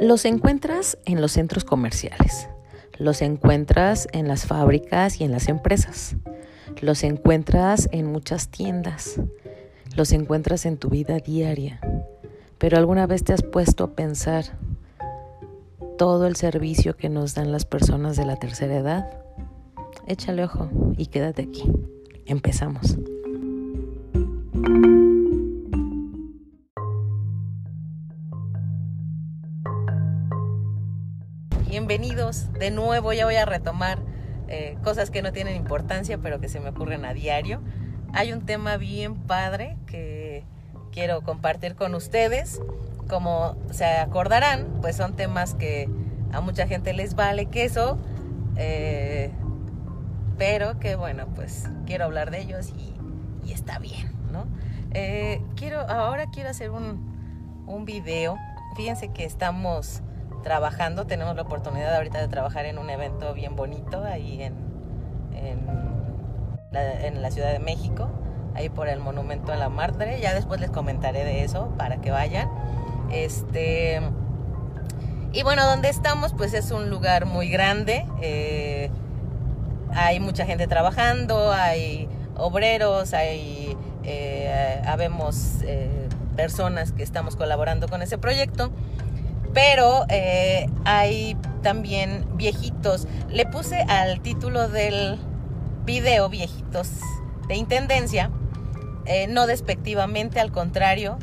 Los encuentras en los centros comerciales, los encuentras en las fábricas y en las empresas, los encuentras en muchas tiendas, los encuentras en tu vida diaria. Pero alguna vez te has puesto a pensar todo el servicio que nos dan las personas de la tercera edad? Échale ojo y quédate aquí. Empezamos. De nuevo, ya voy a retomar eh, cosas que no tienen importancia pero que se me ocurren a diario. Hay un tema bien padre que quiero compartir con ustedes. Como se acordarán, pues son temas que a mucha gente les vale queso, eh, pero que bueno, pues quiero hablar de ellos y, está bien, ¿no? Eh, quiero, ahora quiero hacer un, un video. Fíjense que estamos trabajando, tenemos la oportunidad ahorita de trabajar en un evento bien bonito ahí en, en, la, Ciudad de México, ahí por el Monumento a la Madre. Ya después les comentaré de eso para que vayan. Este. Y bueno, donde estamos, pues es un lugar muy grande. Eh, hay mucha gente trabajando, hay obreros, hay eh, habemos eh, personas que estamos colaborando con ese proyecto pero eh, hay también viejitos. Le puse al título del video viejitos de intendencia, eh, no despectivamente, al contrario,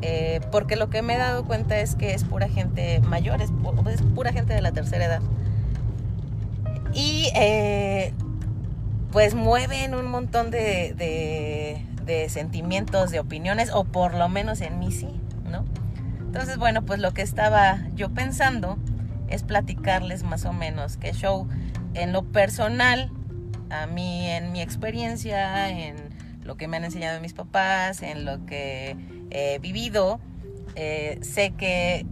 eh, porque lo que me he dado cuenta es que es pura gente mayor, es, pura gente de la tercera edad. Y pues mueven un montón de, de sentimientos, de opiniones, o por lo menos en mí sí. Entonces, bueno, pues lo que estaba yo pensando es platicarles más o menos qué show en lo personal, a mí en mi experiencia, en lo que me han enseñado mis papás, en lo que he vivido, eh, sé que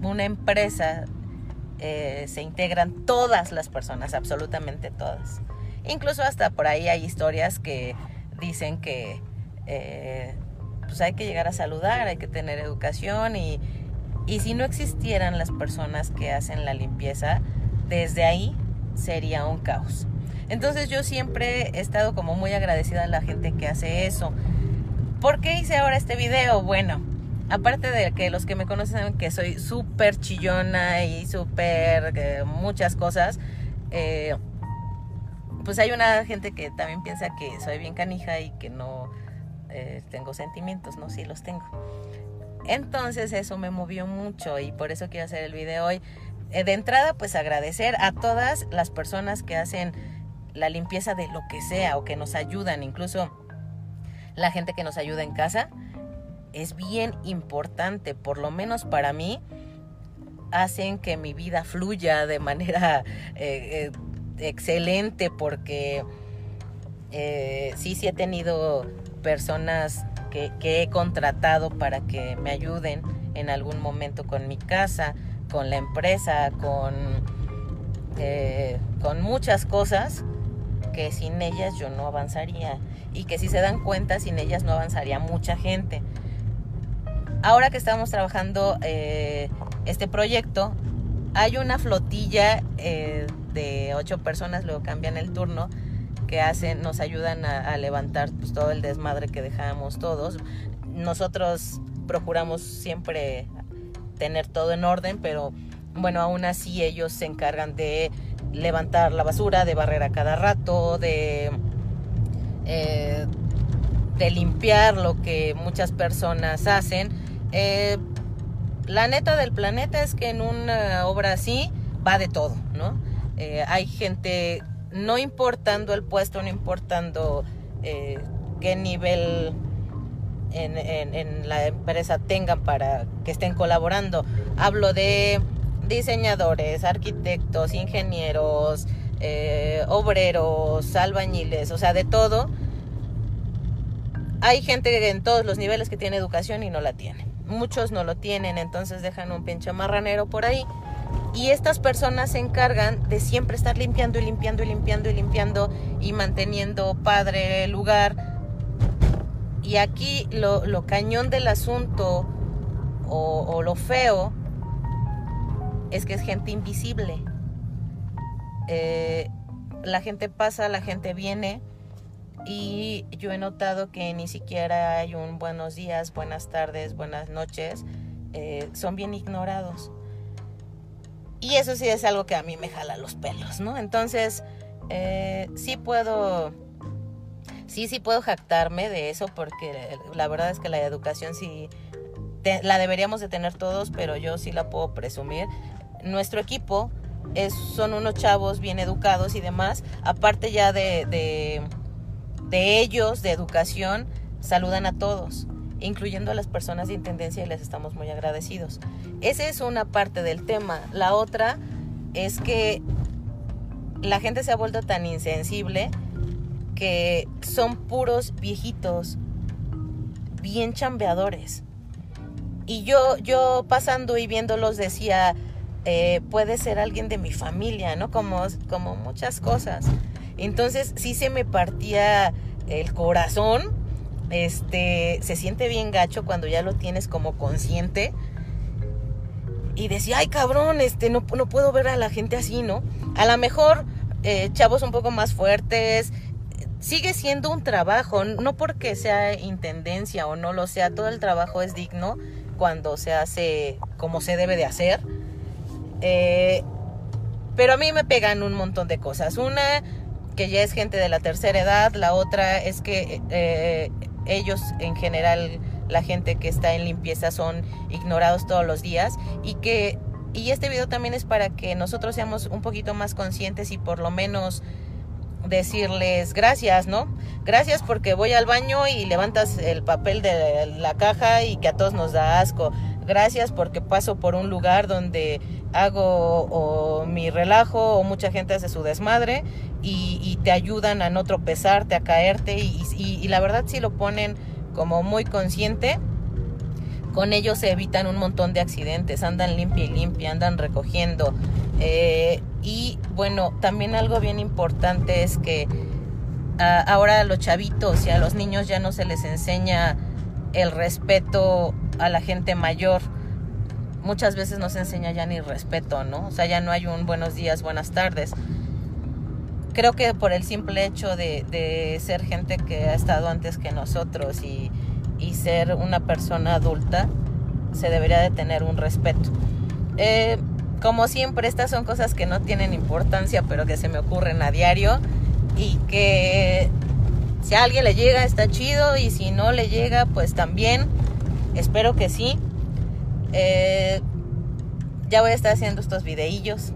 una empresa eh, se integran todas las personas, absolutamente todas. Incluso hasta por ahí hay historias que dicen que eh, pues hay que llegar a saludar, hay que tener educación y, y si no existieran las personas que hacen la limpieza, desde ahí sería un caos. Entonces yo siempre he estado como muy agradecida a la gente que hace eso. ¿Por qué hice ahora este video? Bueno, aparte de que los que me conocen saben que soy súper chillona y súper eh, muchas cosas, eh, pues hay una gente que también piensa que soy bien canija y que no eh, tengo sentimientos, ¿no? Sí los tengo. Entonces eso me movió mucho y por eso quiero hacer el video hoy. Eh, de entrada, pues agradecer a todas las personas que hacen la limpieza de lo que sea o que nos ayudan, incluso la gente que nos ayuda en casa. Es bien importante, por lo menos para mí, hacen que mi vida fluya de manera eh, excelente porque sí, sí he tenido personas que, he contratado para que me ayuden en algún momento con mi casa, con la empresa, con, eh, con muchas cosas que sin ellas yo no avanzaría y que si se dan cuenta sin ellas no avanzaría mucha gente. Ahora que estamos trabajando eh, este proyecto, hay una flotilla eh, de ocho personas, luego cambian el turno, que hacen, nos ayudan a, levantar pues, todo el desmadre que dejamos todos. Nosotros procuramos siempre tener todo en orden, pero bueno, aún así ellos se encargan de levantar la basura, de barrer a cada rato, de, eh, de limpiar lo que muchas personas hacen. Eh, la neta del planeta es que en una obra así va de todo, ¿no? Eh, hay gente no importando el puesto, no importando eh, qué nivel en, la empresa tengan para que estén colaborando. Hablo de diseñadores, arquitectos, ingenieros, eh, obreros, albañiles, o sea, de todo. Hay gente en todos los niveles que tiene educación y no la tiene. Muchos no lo tienen, entonces dejan un pinche marranero por ahí y estas personas se encargan de siempre estar limpiando y limpiando y limpiando y limpiando y manteniendo padre lugar. Y aquí lo, cañón del asunto o, lo feo es que es gente invisible. Eh, la gente pasa, la gente viene y yo he notado que ni siquiera hay un buenos días, buenas tardes, buenas noches, eh, son bien ignorados. Y eso sí es algo que a mí me jala los pelos, ¿no? Entonces, eh, sí puedo, sí, sí puedo jactarme de eso porque la verdad es que la educación sí la deberíamos de tener todos, pero yo sí la puedo presumir. Nuestro equipo es, son unos chavos bien educados y demás, aparte ya de, de, de ellos, de educación, saludan a todos incluyendo a las personas de intendencia y les estamos muy agradecidos. Esa es una parte del tema. La otra es que la gente se ha vuelto tan insensible que son puros viejitos, bien chambeadores. Y yo, yo pasando y viéndolos decía, eh, puede ser alguien de mi familia, ¿no? Como, como muchas cosas. Entonces sí se me partía el corazón, este, se siente bien gacho cuando ya lo tienes como consciente. Y decía, ay cabrón, este, no, no puedo ver a la gente así, ¿no? A lo mejor eh, chavos un poco más fuertes, sigue siendo un trabajo, no porque sea intendencia o no lo sea, todo el trabajo es digno cuando se hace como se debe de hacer. Eh, pero a mí me pegan un montón de cosas. Una, que ya es gente de la tercera edad. La otra es que eh, ellos en general, la gente que está en limpieza son ignorados todos los días. Y que y este video también es para que nosotros seamos un poquito más conscientes y por lo menos decirles gracias, ¿no? Gracias porque voy al baño y levantas el papel de la caja y que a todos nos da asco. Gracias porque paso por un lugar donde hago mi relajo o mucha gente hace su desmadre y, te ayudan a no tropezarte, a caerte y, la verdad si lo ponen como muy consciente, con ellos se evitan un montón de accidentes, andan limpia y limpia, andan recogiendo. Eh, y bueno, también algo bien importante es que ah, ahora a los chavitos y a los niños ya no se les enseña el respeto a la gente mayor. Muchas veces no se enseña ya ni respeto, ¿no? O sea, ya no hay un buenos días, buenas tardes. Creo que por el simple hecho de ser gente que ha estado antes que nosotros y y ser una persona adulta, se debería de tener un respeto. Eh, como siempre, estas son cosas que no tienen importancia, pero que se me ocurren a diario y que si a alguien le llega está chido y si no le llega, pues también. Espero que sí. Eh, ya voy a estar haciendo estos videillos.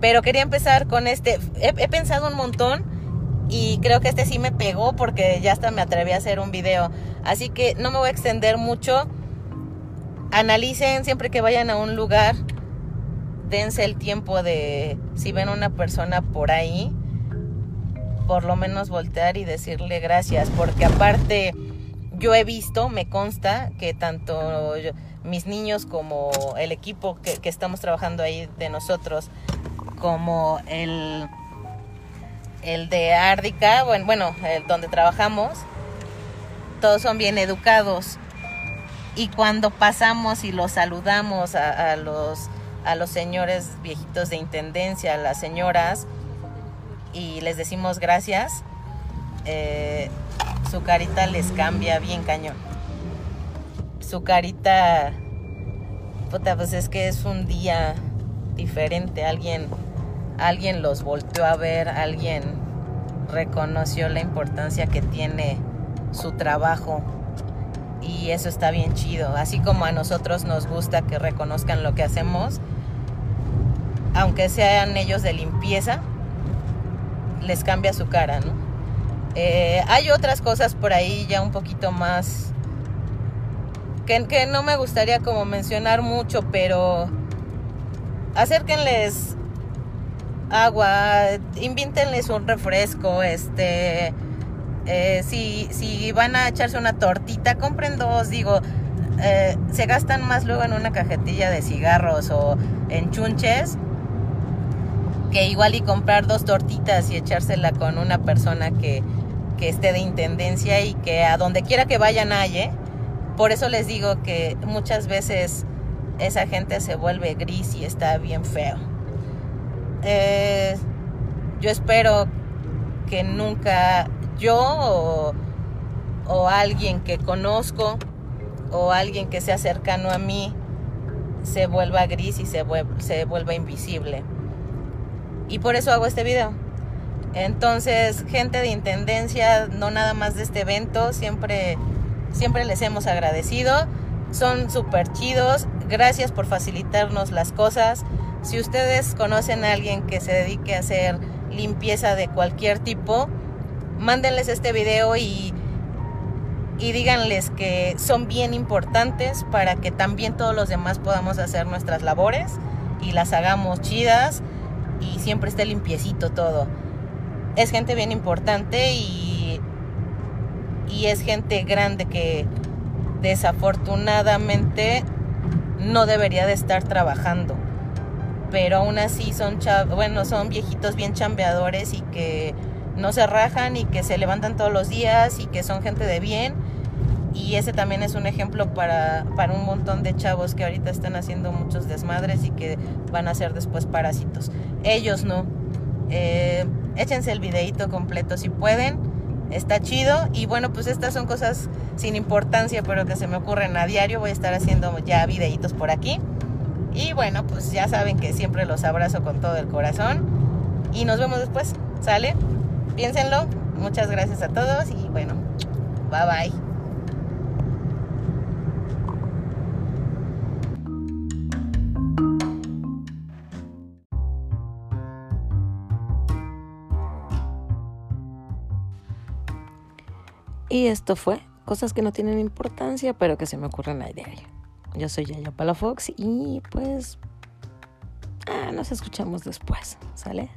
Pero quería empezar con este. he pensado un montón y creo que este sí me pegó porque ya hasta me atreví a hacer un video. Así que no me voy a extender mucho. Analicen siempre que vayan a un lugar, dense el tiempo de, si ven una persona por ahí, por lo menos voltear y decirle gracias, porque aparte yo he visto, me consta que tanto mis niños como el equipo que, que estamos trabajando ahí de nosotros, como el el de Árdica, bueno, bueno el donde trabajamos, todos son bien educados. Y cuando pasamos y los saludamos a, los, a los señores viejitos de intendencia, a las señoras, y les decimos gracias, eh, su carita les cambia bien cañón. Su carita, puta, pues es que es un día diferente. Alguien alguien los volteó a ver, alguien reconoció la importancia que tiene su trabajo y eso está bien chido. Así como a nosotros nos gusta que reconozcan lo que hacemos, aunque sean ellos de limpieza, les cambia su cara, ¿no? Eh, hay otras cosas por ahí ya un poquito más que, no me gustaría como mencionar mucho, pero acérquenles agua, invítenles un refresco, este, eh, si, si van a echarse una tortita, compren dos, digo, eh, se gastan más luego en una cajetilla de cigarros o en chunches que igual y comprar dos tortitas y echársela con una persona que, que esté de intendencia y que a donde quiera que vayan haya. Por eso les digo que muchas veces esa gente se vuelve gris y está bien feo. Eh, yo espero que nunca yo o, alguien que conozco o alguien que sea cercano a mí se vuelva gris y se, se vuelva invisible. Y por eso hago este video. Entonces, gente de Intendencia, no nada más de este evento, siempre, siempre les hemos agradecido. Son súper chidos. Gracias por facilitarnos las cosas. Si ustedes conocen a alguien que se dedique a hacer limpieza de cualquier tipo, mándenles este video y, y díganles que son bien importantes para que también todos los demás podamos hacer nuestras labores y las hagamos chidas y siempre esté limpiecito todo. Es gente bien importante y, y es gente grande que desafortunadamente no debería de estar trabajando. Pero aún así son, bueno, son viejitos bien chambeadores y que no se rajan y que se levantan todos los días y que son gente de bien. Y ese también es un ejemplo para, para un montón de chavos que ahorita están haciendo muchos desmadres y que van a ser después parásitos. Ellos no. Eh, échense el videito completo si pueden. Está chido. Y bueno, pues estas son cosas sin importancia, pero que se me ocurren a diario. Voy a estar haciendo ya videitos por aquí. Y bueno, pues ya saben que siempre los abrazo con todo el corazón. Y nos vemos después. ¿Sale? piénsenlo. Muchas gracias a todos y bueno, bye bye. Y esto fue cosas que no tienen importancia, pero que se me ocurren a diario. Yo soy Yaya Palafox y pues ah, nos escuchamos después, ¿sale?